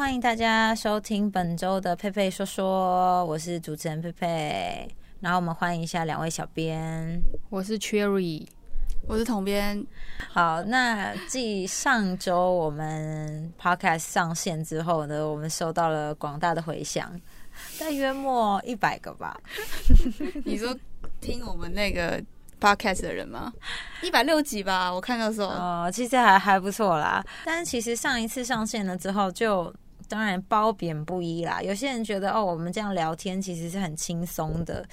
欢迎大家收听本周的佩佩说说，我是主持人佩佩。然后我们欢迎一下两位小编，我是 Cherry，我是统编。好，那继上周我们 Podcast 上线之后呢，我们收到了广大的回响，大约莫一百个吧。你说听我们那个 Podcast 的人吗？一百六几吧，我看到时候。哦，其实还还不错啦。但是其实上一次上线了之后就。当然褒贬不一啦，有些人觉得哦，我们这样聊天其实是很轻松的，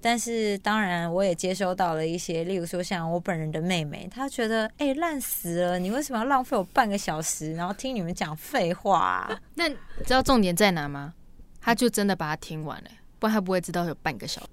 但是当然我也接收到了一些，例如说像我本人的妹妹，她觉得哎烂死了，你为什么要浪费我半个小时，然后听你们讲废话？那知道重点在哪吗？她就真的把它听完了。不然他不会知道有半个小时。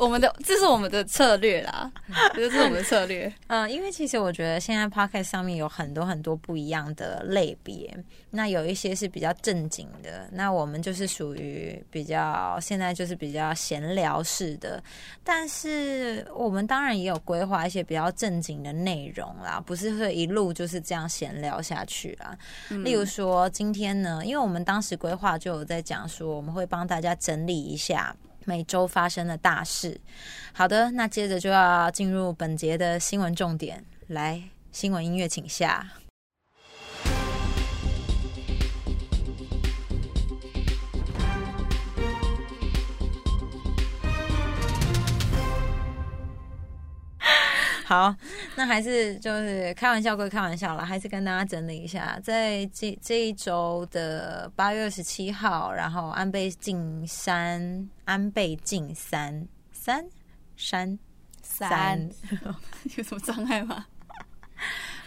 我们的这是我们的策略啦，这是我们的策略。嗯，因为其实我觉得现在 podcast 上面有很多很多不一样的类别，那有一些是比较正经的，那我们就是属于比较现在就是比较闲聊式的。但是我们当然也有规划一些比较正经的内容啦，不是会一路就是这样闲聊下去啦。例如说今天呢，因为我们当时规划就有在讲说，我们会帮大家整理一下。每周发生的大事。好的，那接着就要进入本节的新闻重点。来，新闻音乐，请下。好，那还是就是开玩笑归开玩笑啦，还是跟大家整理一下，在这这一周的八月二十七号，然后安倍晋三，安倍晋三，三？山三，有什么障碍吗？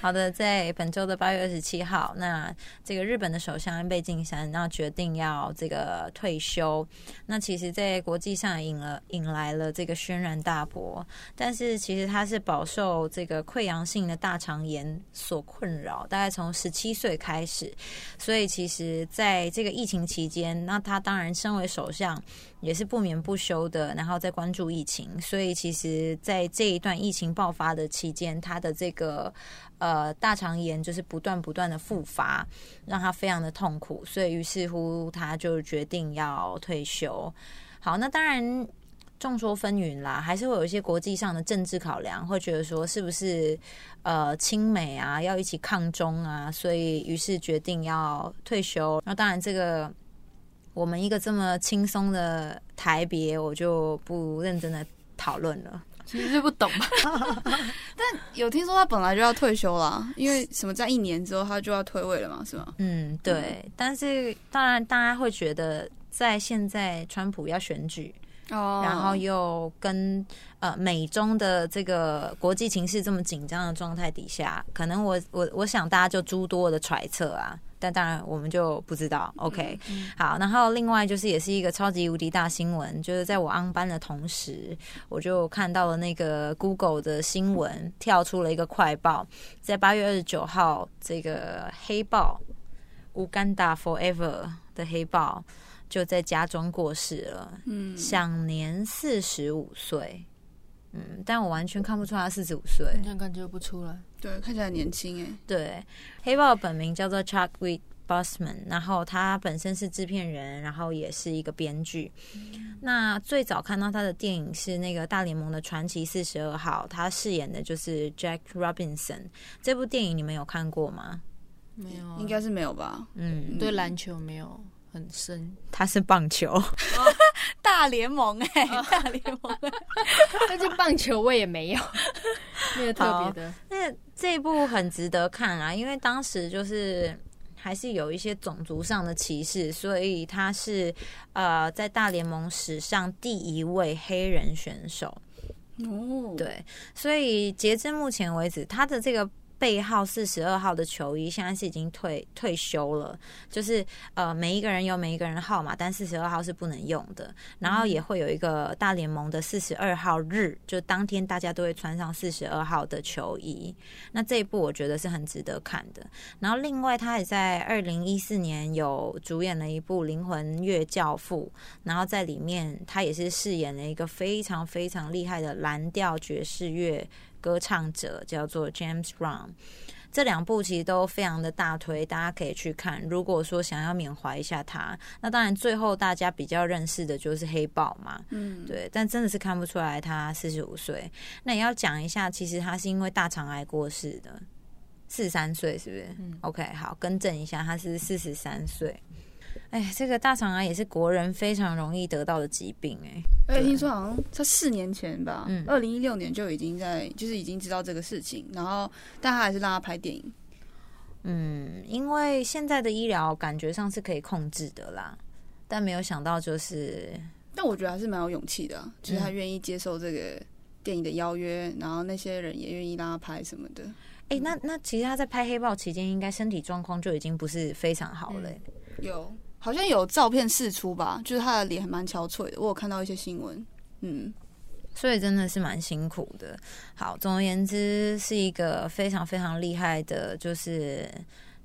好的，在本周的八月二十七号，那这个日本的首相安倍晋三，那决定要这个退休。那其实，在国际上引了引来了这个轩然大波。但是，其实他是饱受这个溃疡性的大肠炎所困扰，大概从十七岁开始。所以，其实在这个疫情期间，那他当然身为首相。也是不眠不休的，然后在关注疫情，所以其实，在这一段疫情爆发的期间，他的这个呃大肠炎就是不断不断的复发，让他非常的痛苦，所以于是乎他就决定要退休。好，那当然众说纷纭啦，还是会有一些国际上的政治考量，会觉得说是不是呃亲美啊，要一起抗中啊，所以于是决定要退休。那当然这个。我们一个这么轻松的台别，我就不认真的讨论了。其实是不懂吧？但有听说他本来就要退休了，因为什么在一年之后他就要退位了嘛，是吗？嗯，对。但是当然，大家会觉得在现在川普要选举，哦，然后又跟呃美中的这个国际情势这么紧张的状态底下，可能我我我想大家就诸多的揣测啊。但当然，我们就不知道。OK，好，然后另外就是也是一个超级无敌大新闻，就是在我安班的同时，我就看到了那个 Google 的新闻跳出了一个快报，在八月二十九号，这个黑豹乌干达 Forever 的黑豹就在家中过世了，嗯，享年四十五岁。嗯，但我完全看不出他四十五岁，完全感觉不出来。对，看起来年轻哎。对，黑豹本名叫做 Chuck W. Bossman，然后他本身是制片人，然后也是一个编剧。那最早看到他的电影是那个《大联盟的传奇四十二号》，他饰演的就是 Jack Robinson。这部电影你们有看过吗？没有，应该是没有吧。嗯，对篮球没有。很深，他是棒球大联盟哎，大联盟，但是棒球我也没有，没有特别的。那这一部很值得看啊，因为当时就是还是有一些种族上的歧视，所以他是呃在大联盟史上第一位黑人选手哦。对，所以截至目前为止，他的这个。背号四十二号的球衣现在是已经退退休了，就是呃每一个人有每一个人的号码，但四十二号是不能用的。然后也会有一个大联盟的四十二号日，就当天大家都会穿上四十二号的球衣。那这一部我觉得是很值得看的。然后另外他也在二零一四年有主演了一部《灵魂乐教父》，然后在里面他也是饰演了一个非常非常厉害的蓝调爵士乐。歌唱者叫做 James Brown。这两部其实都非常的大推，大家可以去看。如果说想要缅怀一下他，那当然最后大家比较认识的就是黑豹嘛，嗯，对。但真的是看不出来他四十五岁。那也要讲一下，其实他是因为大肠癌过世的，四十三岁是不是？嗯 OK，好，更正一下，他是四十三岁。哎，这个大肠癌也是国人非常容易得到的疾病、哎，而且听说好像他四年前吧嗯，二零一六年就已经在，就是已经知道这个事情，然后但他还是让他拍电影。嗯，因为现在的医疗感觉上是可以控制的啦，但没有想到就是但我觉得还是蛮有勇气的啊、就是他嗯。愿意接受这个电影的邀约，然后那些人也愿意让他拍什么的。哎、那那其实他在拍黑豹期间，应该身体状况就已经不是非常好了、欸。有，好像有照片释出吧，就是他的脸还蛮憔悴的，我有看到一些新闻。嗯，所以真的是蛮辛苦的。好，总而言之，是一个非常非常厉害的，就是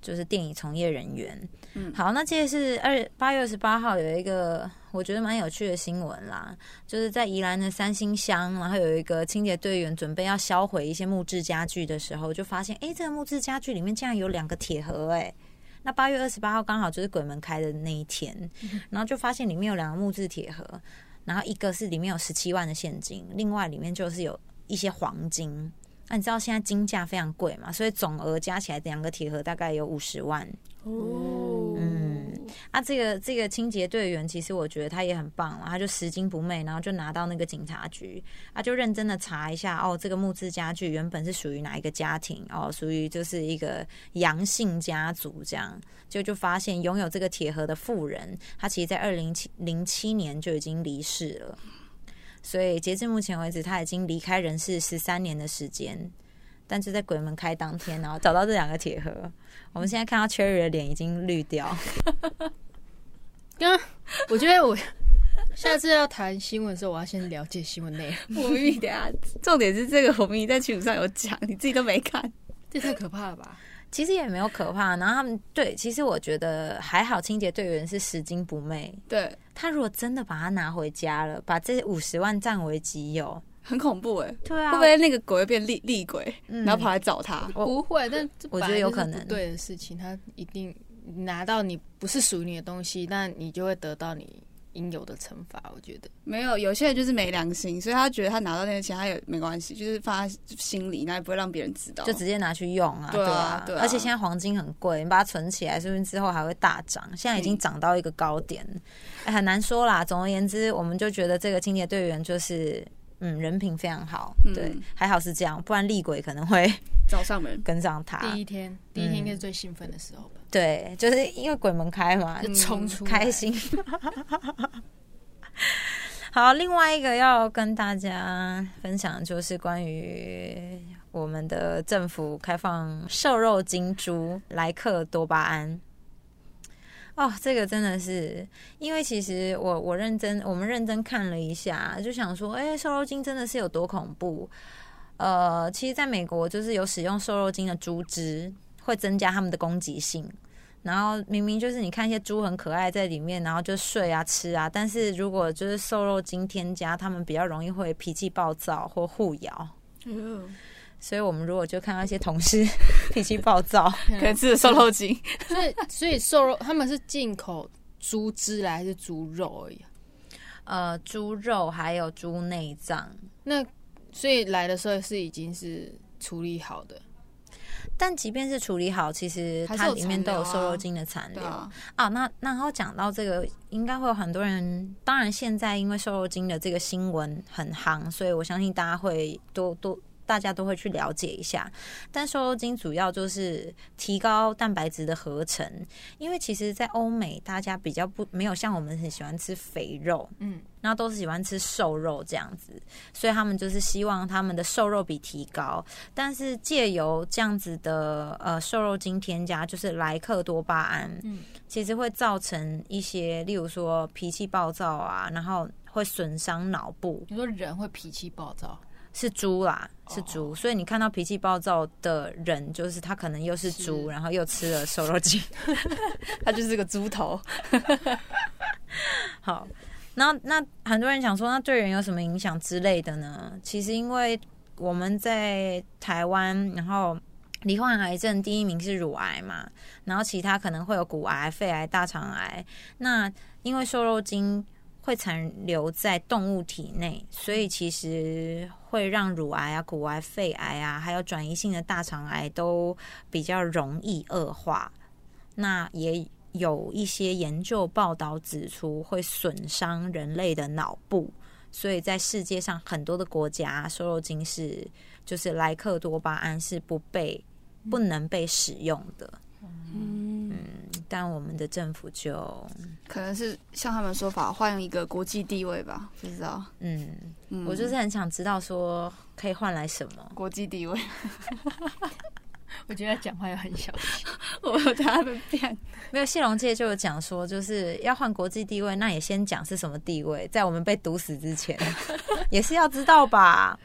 就是电影从业人员。嗯好，那这是二八月二十八号有一个我觉得蛮有趣的新闻啦，就是在宜兰的三星乡，然后有一个清洁队员准备要销毁一些木质家具的时候，就发现哎、诶这个木质家具里面竟然有两个铁盒、哎。那八月二十八号刚好就是鬼门开的那一天，然后就发现里面有两个木质铁盒，然后一个是里面有十七万的现金，另外里面就是有一些黄金。那、你知道现在金价非常贵嘛，所以总额加起来两个铁盒大概有五十万。哦嗯，啊，这个这个清洁队员其实我觉得他也很棒了，他就拾金不昧，然后就拿到那个警察局，啊，就认真的查一下，哦，这个木质家具原本是属于哪一个家庭，哦，属于就是一个杨姓家族这样，就就发现拥有这个铁盒的富人，他其实在二零七零七年就已经离世了，所以截至目前为止，他已经离开人世十三年的时间。但就在鬼门开当天，然后找到这两个铁盒，我们现在看到 Cherry 的脸已经绿掉。刚 刚我觉得我 下次要谈新闻的时候，我要先了解新闻内容，我明明等一下，重点是这个，我明明在群组上有讲，你自己都没看。这太可怕了吧？其实也没有可怕。然后他们对，其实我觉得还好，清洁队员是拾金不昧。对，他如果真的把它拿回家了，把这五十万占为己有，很恐怖哎、对啊会不会那个鬼会变厉厉鬼，嗯然后跑来找他？不会，但这我觉得有可能对的事情，他一定拿到你不是属于你的东西，那你就会得到你应有的惩罚。我觉得没有，有些人就是没良心，所以他觉得他拿到那些钱，他也没关系，就是放在心里，那也不会让别人知道。就直接拿去用啊，对啊啊，对啊而且现在黄金很贵，你把它存起来，说不定之后还会大涨。现在已经嗯涨到一个高点，哎很难说啦。总而言之，我们就觉得这个清洁队员就是。嗯，人品非常好，嗯对，还好是这样，不然厉鬼可能会 找上门。跟上他。第一天，第一天应该是最兴奋的时候吧，对，就是因为鬼门开嘛，就冲出来开心。好，另外一个要跟大家分享，就是关于我们的政府开放瘦肉精猪莱克多巴胺。哦，这个真的是，因为其实我我认真，我们认真看了一下，就想说，哎、瘦肉精真的是有多恐怖？呃，其实在美国，就是有使用瘦肉精的猪只会增加它们的攻击性。然后明明就是你看一些猪很可爱在里面，然后就睡啊吃啊，但是如果就是瘦肉精添加，他们比较容易会脾气暴躁或互咬。所以我们如果就看到一些同事 脾气暴躁，可能吃了瘦肉精，所以所以瘦肉他们是进口猪汁来还是猪肉而已啊？呃，猪肉还有猪内脏，那所以来的时候是已经是处理好的，但即便是处理好，其实还是有它里面都有瘦肉精的残留对啊，啊。那那然后讲到这个，应该会有很多人，当然现在因为瘦肉精的这个新闻很夯，所以我相信大家会多多。大家都会去了解一下，但瘦肉精主要就是提高蛋白质的合成，因为其实，在欧美大家比较不没有像我们很喜欢吃肥肉，嗯，然后都是喜欢吃瘦肉这样子，所以他们就是希望他们的瘦肉比提高，但是借由这样子的呃瘦肉精添加，就是莱克多巴胺，嗯，其实会造成一些，例如说脾气暴躁啊，然后会损伤脑部，你说人会脾气暴躁，是猪啦，是猪，所以你看到脾气暴躁的人，就是他可能又是猪，是然后又吃了瘦肉精，他就是个猪头。好，那那很多人想说，那对人有什么影响之类的呢？其实因为我们在台湾，然后罹患癌症第一名是乳癌嘛，然后其他可能会有骨癌、肺癌、大肠癌。那因为瘦肉精会残留在动物体内，所以其实会让乳癌啊、骨癌、肺癌啊，还有转移性的大肠癌都比较容易恶化。那也有一些研究报道指出，会损伤人类的脑部。所以在世界上很多的国家，瘦肉精是就是莱克多巴胺是不被不能被使用的。嗯，但我们的政府就可能是像他们说法换一个国际地位吧，不知道。嗯，嗯，我就是很想知道说可以换来什么。国际地位，我觉得讲话要很小心。我有他的变。没有谢龙介就有讲说，就是要换国际地位，那也先讲是什么地位，在我们被毒死之前，也是要知道吧，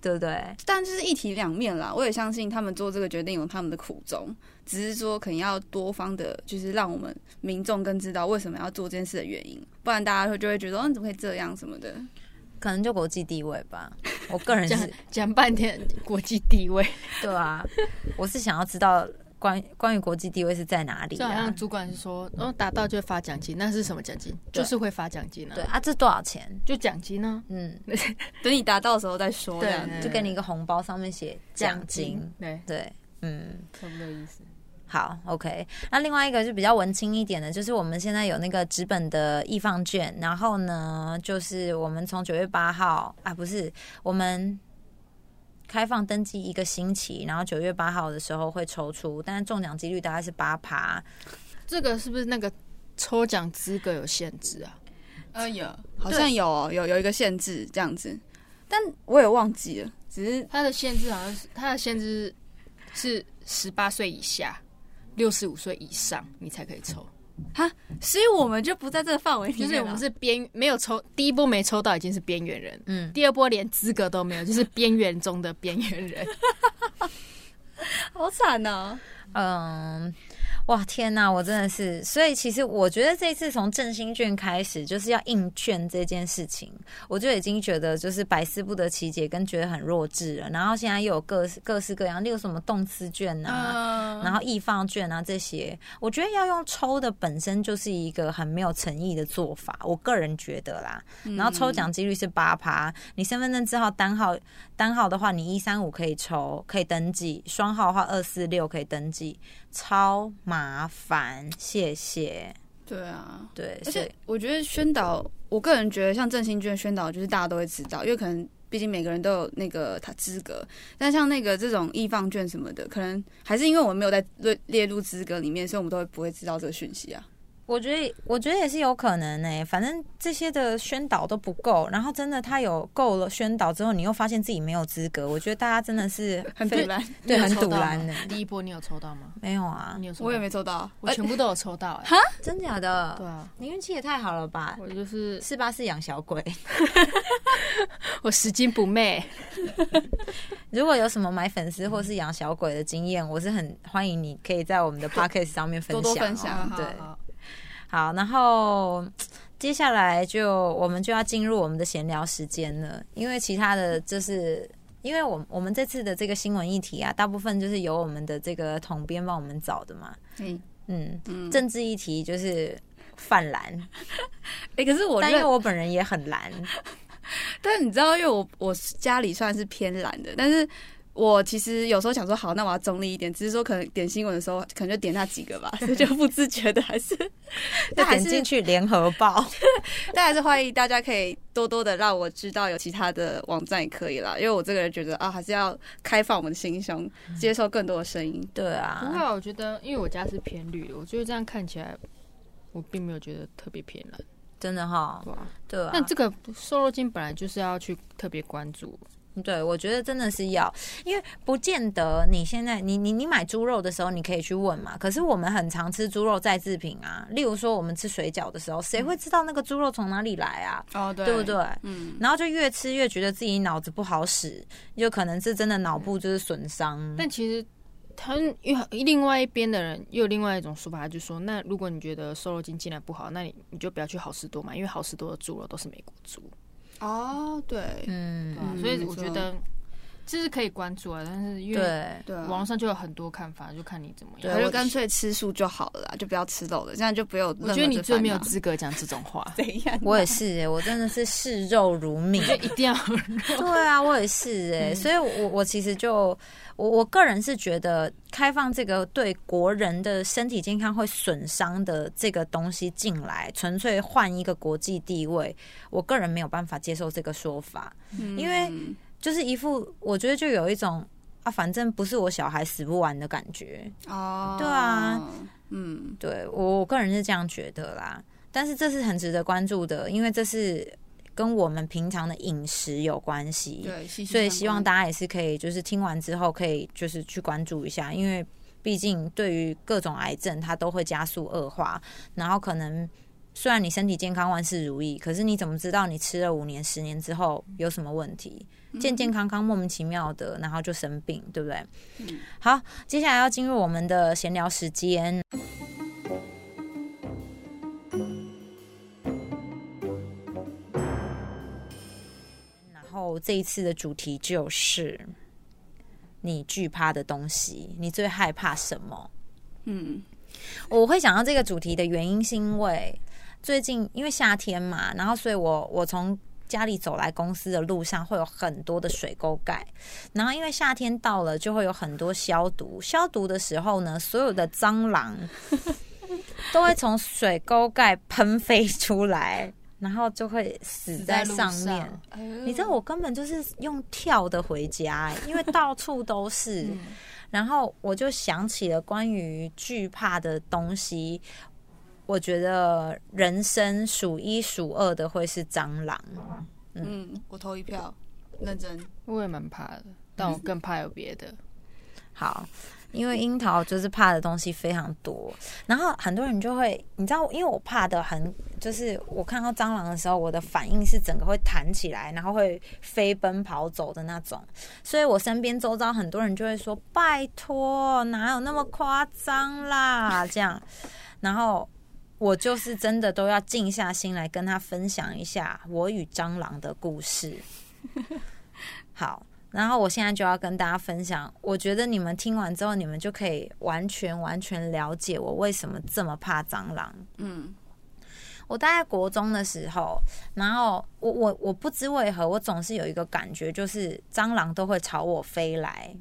对不对？但就是一体两面啦。我也相信他们做这个决定有他们的苦衷，只是说可能要多方的，就是让我们民众更知道为什么要做这件事的原因，不然大家会就会觉得哦，你怎么会这样什么的。可能就国际地位吧。我个人讲是讲半天国际地位，对啊，我是想要知道关关于国际地位是在哪里啊就好像？主管是说，哦，达到就发奖金，那是什么奖金？就是会发奖金啊。对，啊，这多少钱？就奖金呢。嗯，等你达到的时候再说，对样子。就给你一个红包，上面写奖金。对，对，嗯，差不多意思。好，OK。那另外一个就比较文青一点的，就是我们现在有那个纸本的易放券，然后呢，就是我们从九月八号啊，不是我们开放登记一个星期，然后九月八号的时候会抽出，但是中奖几率大概是八趴。这个是不是那个抽奖资格有限制啊？呃，有，好像有哦有有一个限制这样子，但我也忘记了，只是它的限制好像是它的限制是十八岁以下，六十五岁以上你才可以抽。哈所以我们就不在这个范围里面了。就是我们是边没有抽，第一波没抽到已经是边缘人，嗯，第二波连资格都没有，就是边缘中的边缘人。好惨哦。嗯，哇，天哪，我真的是，所以其实我觉得这次从振兴券开始，就是要印券这件事情，我就已经觉得就是百思不得其解，跟觉得很弱智了。然后现在又有各式各式各样，例如什么动词券啊，嗯，然后易放券啊这些，我觉得要用抽的本身就是一个很没有诚意的做法，我个人觉得啦。然后抽奖几率是八趴，你身份证字号单号单号的话，你一三五可以抽，可以登记；双号的话二四六可以登记，超麻烦，谢谢。对啊。对，而且我觉得宣导，我个人觉得像振兴券宣导，就是大家都会知道，因为可能毕竟每个人都有那个他资格。但像那个这种易放券什么的，可能还是因为我们没有在列列入资格里面，所以我们都会不会知道这个讯息啊。我觉得，我觉得也是有可能呢、反正这些的宣导都不够，然后真的他有够了宣导之后，你又发现自己没有资格，我觉得大家真的是很对很堵然吗的。第一波你有抽到吗？没有啊你，有抽到？我也没抽到。我全部都有抽到、哎，真假的？对啊，你运气也太好了吧！我就是四八四养小鬼，我拾金不昧。如果有什么买粉丝或是养小鬼的经验，我是很欢迎你可以在我们的 podcast 上面分享、哦。多多分享对，好好，然后接下来就我们就要进入我们的闲聊时间了，因为其他的就是。因为我我们这次的这个新闻议题啊，大部分就是由我们的这个统编帮我们找的嘛。嗯嗯，嗯，政治议题就是泛蓝，哎、可是我但因认为我本人也很蓝，但你知道，因为我我家里算是偏蓝的，但是我其实有时候想说，好，那我要中立一点，只是说可能点新闻的时候，可能就点那几个吧，所以就不自觉的还是，但还是点进去联合报。但还是欢迎大家可以多多的让我知道有其他的网站也可以啦，因为我这个人觉得啊，还是要开放我们的心胸，接受更多的声音。对不会啊，啊，我觉得因为我家是偏绿的，我觉得这样看起来，我并没有觉得特别偏蓝，真的哈？对啊。那这个瘦肉精本来就是要去特别关注，对，我觉得真的是要，因为不见得你现在你你你买猪肉的时候，你可以去问嘛。可是我们很常吃猪肉再制品啊，例如说我们吃水饺的时候，谁会知道那个猪肉从哪里来啊？哦，对对不？对？嗯，然后就越吃越觉得自己脑子不好使，就可能是真的脑部就是损伤。但其实。他另外一边的人又有另外一种说法，他就说，那如果你觉得瘦肉精进来不好，那你你就不要去好事多买，因为好事多的猪肉都是美国猪，哦，对，嗯所以我觉得其实可以关注啊，但是因为对，网上就有很多看法，就看你怎么样。我就干脆吃素就好了啦，就不要吃肉了，这样就不有。我觉得你最没有资格讲这种话，怎样？我也是耶，我真的是视肉如命。就 一定要对啊，我也是哎、嗯所以我我其实就我我个人是觉得开放这个对国人的身体健康会损伤的这个东西进来，纯粹换一个国际地位，我个人没有办法接受这个说法，因为嗯就是一副我觉得就有一种啊，反正不是我小孩死不完的感觉。哦，对啊，嗯，对我我个人是这样觉得啦，但是这是很值得关注的，因为这是跟我们平常的饮食有关系。对，所以希望大家也是可以，就是听完之后可以就是去关注一下，因为毕竟对于各种癌症，它都会加速恶化，然后可能虽然你身体健康万事如意，可是你怎么知道你吃了五年、十年之后有什么问题？健健康康、莫名其妙的，然后就生病，对不对？嗯好，接下来要进入我们的闲聊时间。然后这一次的主题就是你惧怕的东西，你最害怕什么？嗯我会想到这个主题的原因，是因为最近因为夏天嘛，然后所以我我从家里走来公司的路上会有很多的水沟盖，然后因为夏天到了，就会有很多消毒。消毒的时候呢，所有的蟑螂 都会从水沟盖喷飞出来，然后就会死在路上面。你知道我根本就是用跳的回家、欸，因为到处都是。嗯然后我就想起了关于惧怕的东西，我觉得人生数一数二的会是蟑螂。嗯，我投一票，认真。我也蛮怕的，但我更怕有别的。好，因为樱桃就是怕的东西非常多，然后很多人就会，你知道，因为我怕的很，就是我看到蟑螂的时候，我的反应是整个会弹起来，然后会飞奔跑走的那种，所以我身边周遭很多人就会说：“拜托，哪有那么夸张啦？”这样，然后我就是真的都要静下心来跟他分享一下我与蟑螂的故事。好。然后我现在就要跟大家分享，我觉得你们听完之后，你们就可以完全完全了解我为什么这么怕蟑螂。嗯我大概国中的时候，然后我我我不知为何，我总是有一个感觉，就是蟑螂都会朝我飞来。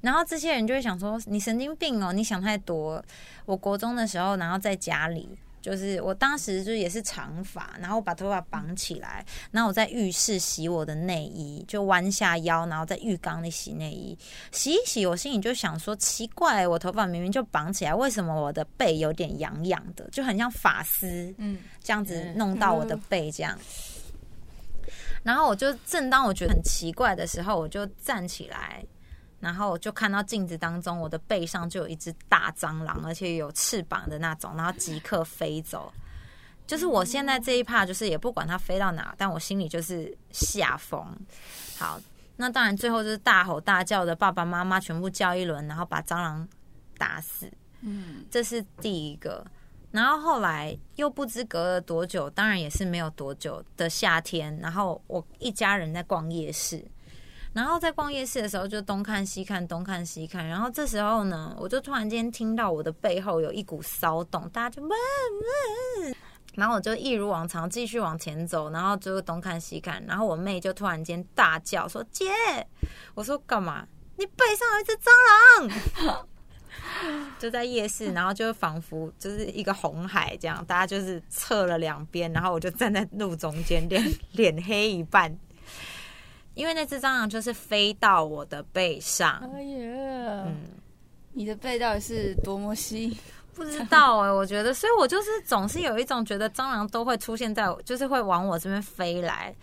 然后这些人就会想说：“你神经病哦，你想太多。”我国中的时候，然后在家里，就是我当时就也是长发，然后把头发绑起来，然后我在浴室洗我的内衣，就弯下腰，然后在浴缸里洗内衣，洗一洗，我心里就想说：奇怪，我头发明明就绑起来，为什么我的背有点痒痒的，就很像发丝嗯，这样子弄到我的背这样。然后我就正当我觉得很奇怪的时候，我就站起来，然后我就看到镜子当中我的背上就有一只大蟑螂，而且有翅膀的那种，然后即刻飞走。就是我现在这一趴，就是也不管它飞到哪，但我心里就是吓疯。好，那当然最后就是大吼大叫的爸爸妈妈全部叫一轮，然后把蟑螂打死。嗯这是第一个。然后后来又不知隔了多久，当然也是没有多久的夏天。然后我一家人在逛夜市，然后在逛夜市的时候就东看西看，东看西看。然后这时候呢，我就突然间听到我的背后有一股骚动，大家就嗡嗡。然后我就一如往常继续往前走，然后就东看西看。然后我妹就突然间大叫说：“姐！”我说：“干嘛？你背上有一只蟑螂！” 就在夜市，然后就仿佛就是一个红海这样，大家就是侧了两边，然后我就站在路中间，脸脸黑一半，因为那只蟑螂就是飞到我的背上，哎呀，嗯，你的背到底是多么细？不知道哎、我觉得，所以我就是总是有一种觉得蟑螂都会出现在我，就是会往我这边飞来。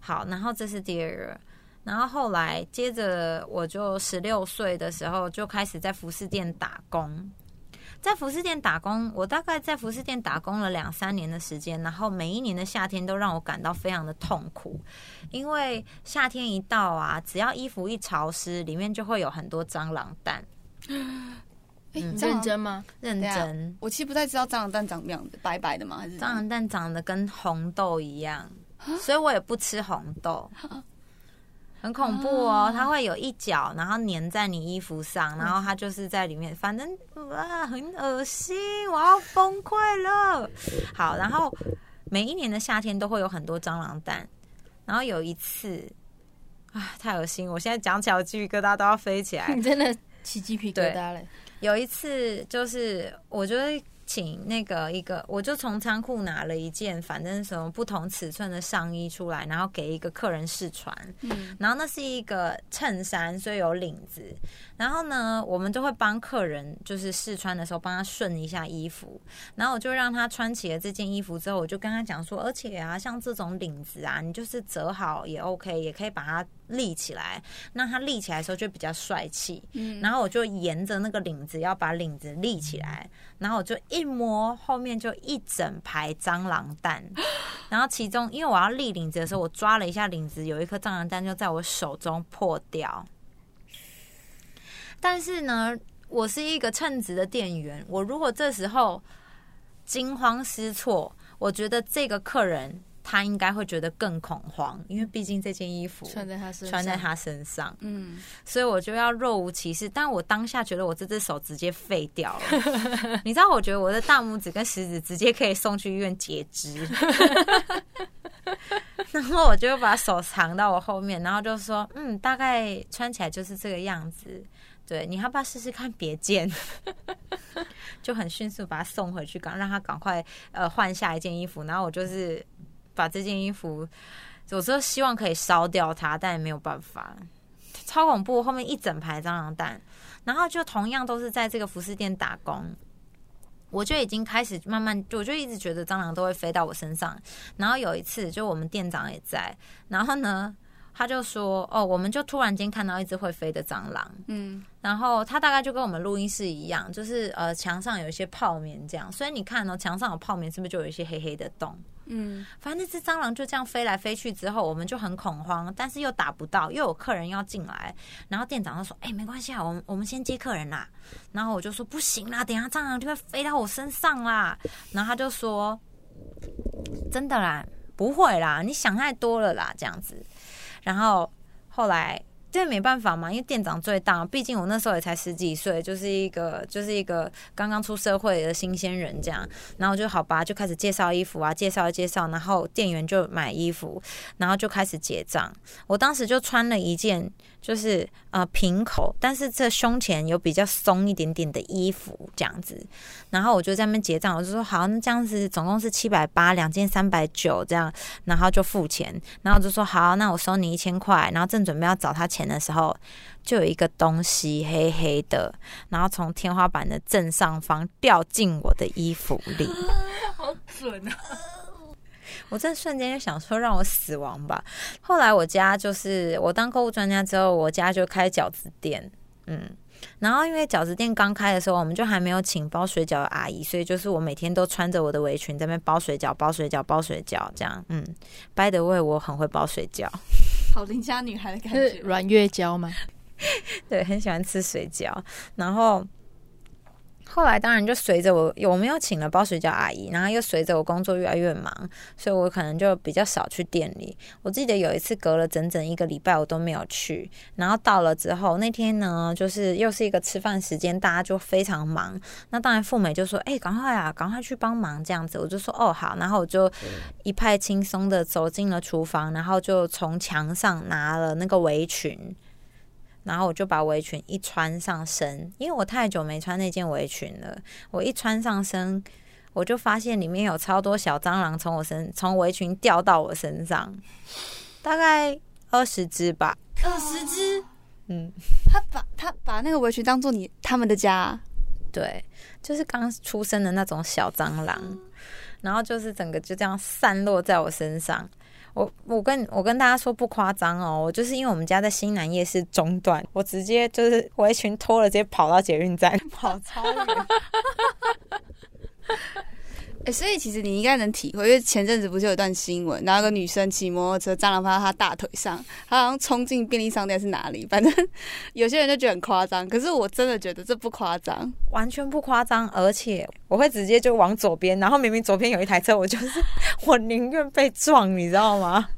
好，然后这是第二个，然后后来接着我就十六岁的时候就开始在服饰店打工。在服饰店打工，我大概在服饰店打工了两三年的时间，然后每一年的夏天都让我感到非常的痛苦，因为夏天一到啊，只要衣服一潮湿，里面就会有很多蟑螂蛋。认真吗？认真，我其实不太知道蟑螂蛋长什么样子，白白的吗？还是蟑螂蛋长得跟红豆一样，所以我也不吃红豆。很恐怖哦，它会有一角，然后粘在你衣服上，然后它就是在里面，反正啊很恶心，我要崩溃了。好，然后每一年的夏天都会有很多蟑螂蛋，然后有一次啊太恶心，我现在讲起来我鸡皮疙瘩都要飞起来。你真的起鸡皮疙瘩嘞。有一次就是我觉得。请那个一个，我就从仓库拿了一件，反正什么不同尺寸的上衣出来，然后给一个客人试穿。嗯，然后那是一个衬衫，所以有领子。然后呢，我们就会帮客人就是试穿的时候帮他顺一下衣服。然后我就让他穿起了这件衣服之后，我就跟他讲说，而且啊，像这种领子啊，你就是折好也 OK，也可以把它立起来。那它立起来的时候就比较帅气。嗯，然后我就沿着那个领子要把领子立起来。然后我就一摸，后面就一整排蟑螂蛋。然后其中，因为我要立领子的时候，我抓了一下领子，有一颗蟑螂蛋就在我手中破掉。但是呢，我是一个称职的店员，我如果这时候惊慌失措，我觉得这个客人。他应该会觉得更恐慌，因为毕竟这件衣服穿在他身穿在他身上，嗯，所以我就要若无其事。但我当下觉得我这只手直接废掉了，你知道？我觉得我的大拇指跟食指直接可以送去医院截肢，然后我就把手藏到我后面，然后就说：“嗯，大概穿起来就是这个样子。对，你要不要试试看别件？” 就很迅速把它送回去，赶让他赶快呃换下一件衣服。然后我就是。把这件衣服，有时候希望可以烧掉它，但也没有办法，超恐怖。后面一整排蟑螂蛋，然后就同样都是在这个服饰店打工，我就已经开始慢慢，我就一直觉得蟑螂都会飞到我身上。然后有一次，就我们店长也在，然后呢，他就说：“哦，我们就突然间看到一只会飞的蟑螂。”嗯，然后他大概就跟我们录音室一样，就是呃墙上有一些泡棉这样，所以你看哦，墙上有泡棉，是不是就有一些黑黑的洞？嗯，反正那只蟑螂就这样飞来飞去之后，我们就很恐慌，但是又打不到，又有客人要进来，然后店长就说：“哎，没关系啊，我们我们先接客人啦。”然后我就说：“不行啦，等下蟑螂就会飞到我身上啦。”然后他就说：“真的啦，不会啦，你想太多了啦，这样子。”然后后来。这没办法嘛，因为店长最大，毕竟我那时候也才十几岁，就是一个就是一个刚刚出社会的新鲜人这样。然后就好吧，就开始介绍衣服啊，介绍介绍，然后店员就买衣服，然后就开始结账。我当时就穿了一件就是呃平口，但是这胸前有比较松一点点的衣服这样子。然后我就在那边结账，我就说好，那这样子总共是七百八，两件三百九这样，然后就付钱。然后就说好，那我收你一千块。然后正准备要找他钱。的时候，就有一个东西黑黑的，然后从天花板的正上方掉进我的衣服里，好准啊！我这瞬间就想说让我死亡吧。后来我家就是我当购物专家之后，我家就开饺子店，嗯，然后因为饺子店刚开的时候，我们就还没有请包水饺的阿姨，所以就是我每天都穿着我的围裙在那边包水饺、包水饺、包水饺，这样，嗯，by the way，我很会包水饺。好邻家女孩的感觉，软月娇吗？对，很喜欢吃水饺。然后后来当然就随着我，我们又请了包水饺阿姨，然后又随着我工作越来越忙，所以我可能就比较少去店里。我记得有一次隔了整整一个礼拜，我都没有去。然后到了之后，那天呢，就是又是一个吃饭时间，大家就非常忙。那当然富美就说：“哎，赶快啊，赶快去帮忙这样子。”我就说：“哦，好。”然后我就一派轻松的走进了厨房，然后就从墙上拿了那个围裙。然后我就把围裙一穿上身，因为我太久没穿那件围裙了。我一穿上身，我就发现里面有超多小蟑螂从我身从围裙掉到我身上，大概二十只吧。二十只？嗯。他把他把那个围裙当做你他们的家？对，就是刚出生的那种小蟑螂，然后就是整个就这样散落在我身上。我我跟我跟大家说不夸张哦，我就是因为我们家在新南夜市中段，我直接就是围裙脱了，直接跑到捷运站，跑超远。哎，所以其实你应该能体会，因为前阵子不是有一段新闻，然后个女生骑摩托车，蟑螂爬到她大腿上，她好像冲进便利商店是哪里？反正 有些人就觉得很夸张，可是我真的觉得这不夸张，完全不夸张，而且我会直接就往左边，然后明明左边有一台车，我就是 我宁愿被撞，你知道吗？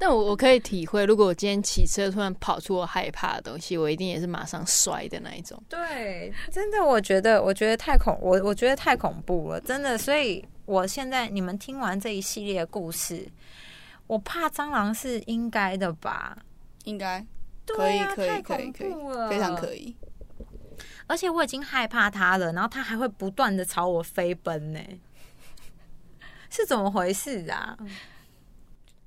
但我我可以体会，如果我今天骑车突然跑出我害怕的东西，我一定也是马上摔的那一种。对，真的，我觉得，我觉得太恐，我我觉得太恐怖了，真的。所以，我现在你们听完这一系列的故事，我怕蟑螂是应该的吧？应该可以可以太可以可以恐怖了，非常可以。而且我已经害怕它了，然后它还会不断的朝我飞奔呢，是怎么回事啊？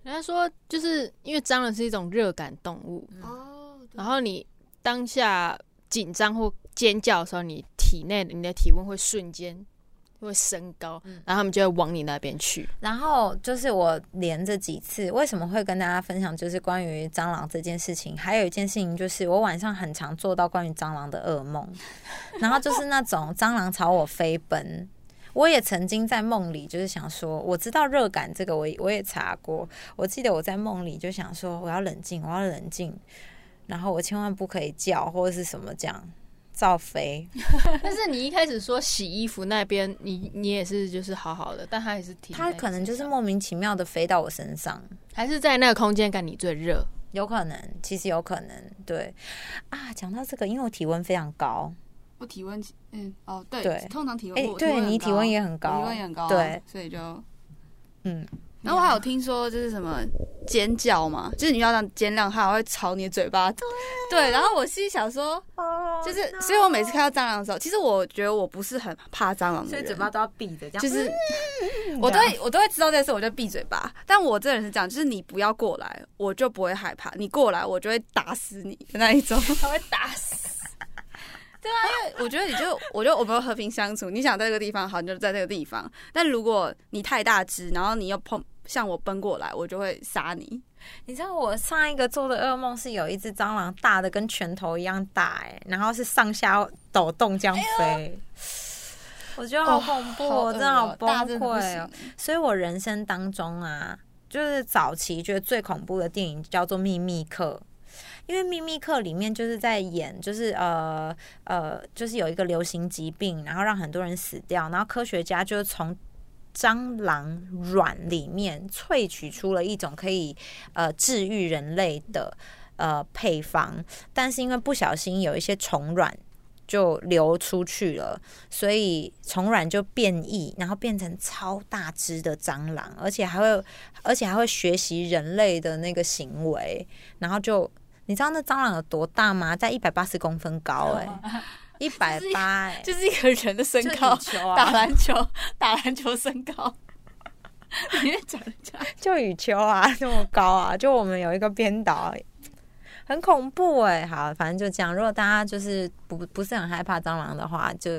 人家说，就是因为蟑螂是一种热感动物，哦，然后你当下紧张或尖叫的时候，你体内你的体温会瞬间会升高，然后他们就会往你那边去。然后就是我连着几次，为什么会跟大家分享，就是关于蟑螂这件事情。还有一件事情就是，我晚上很常做到关于蟑螂的噩梦，然后就是那种 蟑螂朝我飞奔。我也曾经在梦里，就是想说，我知道热感这个我，我也查过。我记得我在梦里就想说，我要冷静，我要冷静，然后我千万不可以叫或者是什么这样照飞。但是你一开始说洗衣服那边，你你也是就是好好的，但他也是停在它可能就是莫名其妙的飞到我身上。还是在那个空间感你最热。有可能，其实有可能，对啊。讲到这个，因为我体温非常高，我体温，嗯，哦，对，对。通常体温，哎我对你体温也很高。体温也很高啊，对，所以就，嗯，然后我还有听说就是什么尖叫嘛，就是你要让尖亮，它还会朝你的嘴巴，对，然后我心里想说，就是，所以我每次看到蟑螂的时候，其实我觉得我不是很怕蟑螂的人，所以嘴巴都要闭着，这样。就是嗯我都会我都会知道这件事，我就闭嘴巴。但我这个人是这样，就是你不要过来，我就不会害怕；你过来，我就会打死你的那一种。他会打死。我觉得你就，我觉得我们和平相处。你想在这个地方好，你就在这个地方。但如果你太大只，然后你又碰向我奔过来，我就会杀你。你知道我上一个做的噩梦是有一只蟑螂大的跟拳头一样大、哎，然后是上下抖动这样飞。我觉得好恐怖，我真的好崩溃。所以我人生当中啊，就是早期觉得最恐怖的电影叫做《秘密课》，因为《秘密课》里面就是在演，就是呃呃，就是有一个流行疾病，然后让很多人死掉，然后科学家就是从蟑螂卵里面萃取出了一种可以呃治愈人类的呃配方，但是因为不小心有一些虫卵。就流出去了，所以虫卵就变异，然后变成超大只的蟑螂，而且还会，而且还会学习人类的那个行为，然后就你知道那蟑螂有多大吗？在一百八十公分高、欸，哎，一百八，哎，就是一个人的身高，球啊，打篮球，打篮球身高。你在讲人家？就羽球啊，那么高啊，就我们有一个编导，很恐怖哎、好，反正就这样。如果大家就是不不是很害怕蟑螂的话，就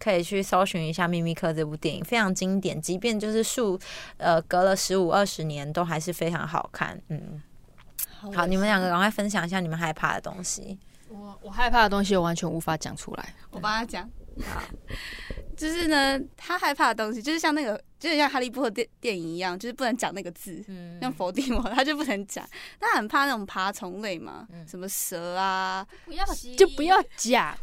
可以去搜寻一下《秘密课》这部电影，非常经典，即便就是数呃隔了十五二十年，都还是非常好看。嗯，好，你们两个赶快分享一下你们害怕的东西。我我害怕的东西，我完全无法讲出来。我帮他讲。就是呢，他害怕的东西，就是像那个，就是像哈利波特电电影一样，就是不能讲那个字，嗯像否定我，他就不能讲。他很怕那种爬虫类嘛，嗯什么蛇啊、不要就不要讲。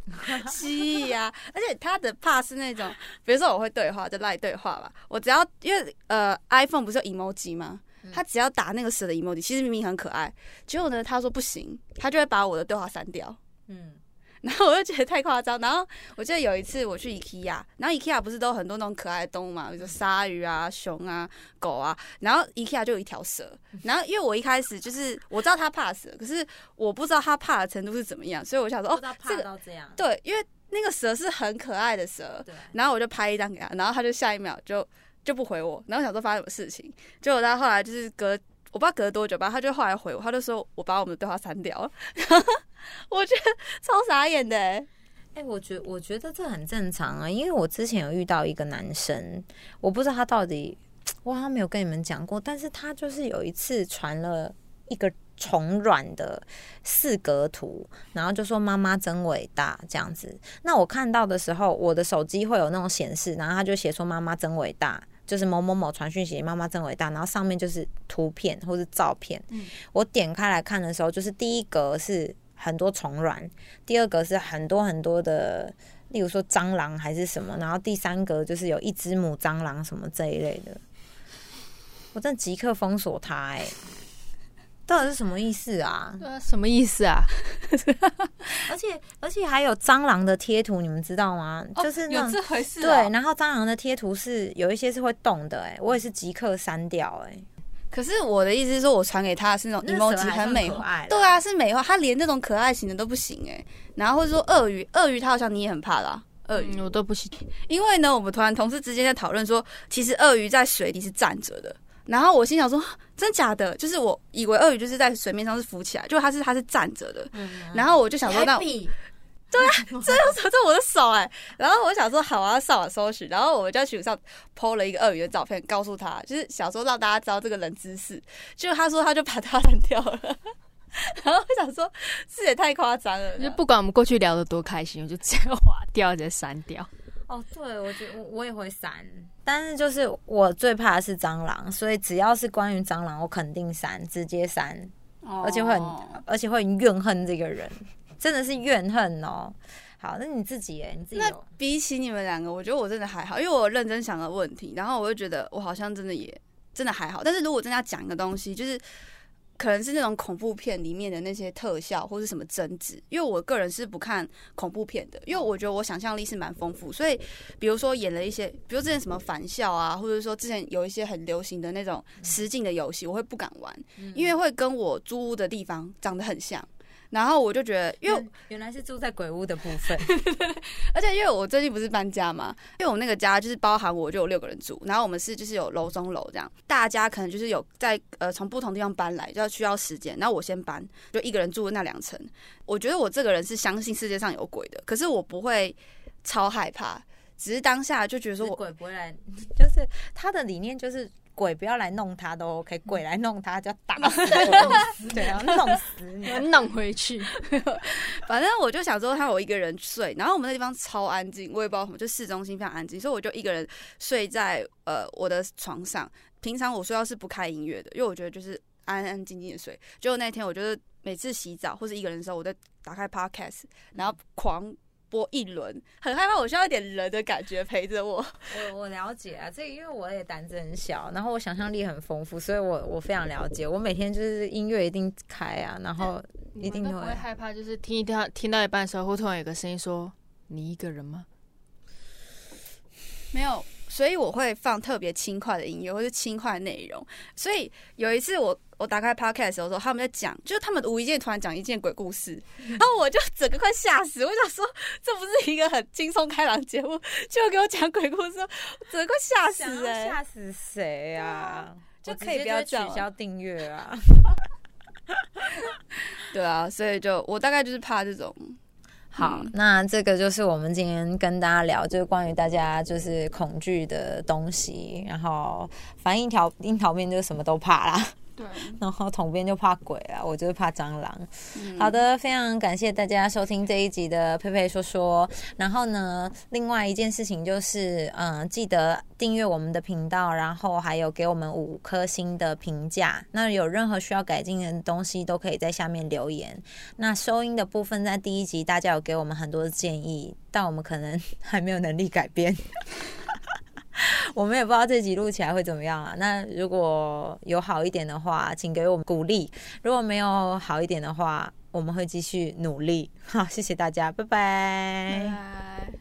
蜥蜴啊，而且他的怕是那种，比如说我会对话，就赖对话吧。我只要因为呃，iPhone 不是有 emoji 吗？他只要打那个蛇的 emoji，其实明明很可爱，结果呢，他说不行，他就会把我的对话删掉。嗯然后我就觉得太夸张。然后我记得有一次我去 IKEA，然后 IKEA 不是都有很多那种可爱的动物嘛，比如说鲨鱼啊、熊啊、狗啊，然后 IKEA 就有一条蛇。然后因为我一开始就是我知道他怕蛇，可是我不知道他怕的程度是怎么样，所以我想说哦这个这样，对，因为那个蛇是很可爱的蛇，对，然后我就拍一张给他，然后他就下一秒就就不回我，然后想说发生什么事情，结果他后来就是隔我不知道隔多久吧，他就后来回我，他就说我把我们的对话删掉了，我觉得超傻眼的、欸，哎、我觉我觉得这很正常啊，因为我之前有遇到一个男生，我不知道他到底，我好像没有跟你们讲过，但是他就是有一次传了一个虫卵的四格图，然后就说妈妈真伟大这样子。那我看到的时候，我的手机会有那种显示，然后他就写说妈妈真伟大。就是某某某传讯息，妈妈真伟大，然后上面就是图片或是照片。嗯我点开来看的时候，就是第一格是很多虫卵，第二格是很多很多的，例如说蟑螂还是什么，然后第三格就是有一只母蟑螂什么这一类的。我真的即刻封锁他哎、到底是什么意思啊？对啊，什么意思啊？而且而且还有蟑螂的贴图，你们知道吗？就是那有这回事、对，。然后蟑螂的贴图是有一些是会动的、哎，我也是即刻删掉、哎，可是我的意思是说，我传给他是那种 emoji 很美对啊，是美化，他连那种可爱型的都不行哎、然后或者说鳄鱼，鳄鱼他好像你也很怕啦。鳄鱼，嗯，我都不行。因为呢，我们突然同事之间在讨论说，其实鳄鱼在水里是站着的。然后我心想说，真假的？就是我以为鳄鱼就是在水面上是浮起来，就它是它是站着的。然后我就想说，那对啊，这这我的手哎、然后我想说，好啊，上网搜寻，然后我就在群上 PO 了一个鳄鱼的照片，告诉他，就是想说让大家知道这个冷知识。结果他说他就把它删掉了，然后我想说，这也太夸张了。就不管我们过去聊的多开心，我就直接 划掉，直接删掉。哦，对，我觉得我我也会删，但是就是我最怕的是蟑螂，所以只要是关于蟑螂，我肯定删，直接删，哦。而且会很而且会很怨恨这个人，真的是怨恨哦。好，那你自己哎，你自己那比起你们两个，我觉得我真的还好，因为我有认真想了问题，然后我就觉得我好像真的也真的还好。但是如果真的要讲一个东西，就是可能是那种恐怖片里面的那些特效或是什么争执，因为我个人是不看恐怖片的，因为我觉得我想象力是蛮丰富，所以比如说演了一些，比如之前什么返校啊，或者说之前有一些很流行的那种实境的游戏，我会不敢玩，因为会跟我租屋的地方长得很像。然后我就觉得，因为原原来是住在鬼屋的部分，而且因为我最近不是搬家嘛，因为我那个家就是包含我就有六个人住，然后我们是就是有楼中楼这样，大家可能就是有在呃从不同地方搬来，就要需要时间。然后我先搬，就一个人住那两层。我觉得我这个人是相信世界上有鬼的，可是我不会超害怕，只是当下就觉得我鬼不会来，就是他的理念就是鬼不要来弄他都 OK，鬼来弄他就要打死，弄死，对啊，弄死你。弄回去，反正我就想说，他我一个人睡，然后我们那地方超安静，我也不知道什么，就市中心非常安静，所以我就一个人睡在呃我的床上。平常我睡觉是不开音乐的，因为我觉得就是安安静静的睡。结果那天我就是每次洗澡或是一个人的时候，我在打开 podcast，然后狂播一轮，很害怕，我需要一点人的感觉陪着我。我我了解啊，这因为我也胆子很小，然后我想象力很丰富，所以我我非常了解。我每天就是音乐一定开啊，然后一定都会不会害怕，就是听一听听到一半的时候，会突然有个声音说：“你一个人吗没有，所以我会放特别轻快的音乐或是轻快的内容。所以有一次我我打开 podcast 的时候，他们在讲，就是他们无意间突然讲一件鬼故事，然后我就整个快吓死。我想说，这不是一个很轻松开朗的节目，就给我讲鬼故事，我整个快吓死哎、要吓死谁啊？就可以不要取消订阅啊！对啊，所以就我大概就是怕这种。好嗯，那这个就是我们今天跟大家聊，就是关于大家就是恐惧的东西。然后，反正一条樱桃面就什么都怕啦，对，然后统编就怕鬼啊，我就是怕蟑螂。嗯好，的，非常感谢大家收听这一集的佩佩说说。然后呢，另外一件事情就是，嗯，记得订阅我们的频道，然后还有给我们五颗星的评价。那有任何需要改进的东西，都可以在下面留言。那收音的部分，在第一集大家有给我们很多的建议，但我们可能 还没有能力改变。我们也不知道这集录起来会怎么样啊。那如果有好一点的话，请给我们鼓励；如果没有好一点的话，我们会继续努力。好，谢谢大家，拜拜拜拜。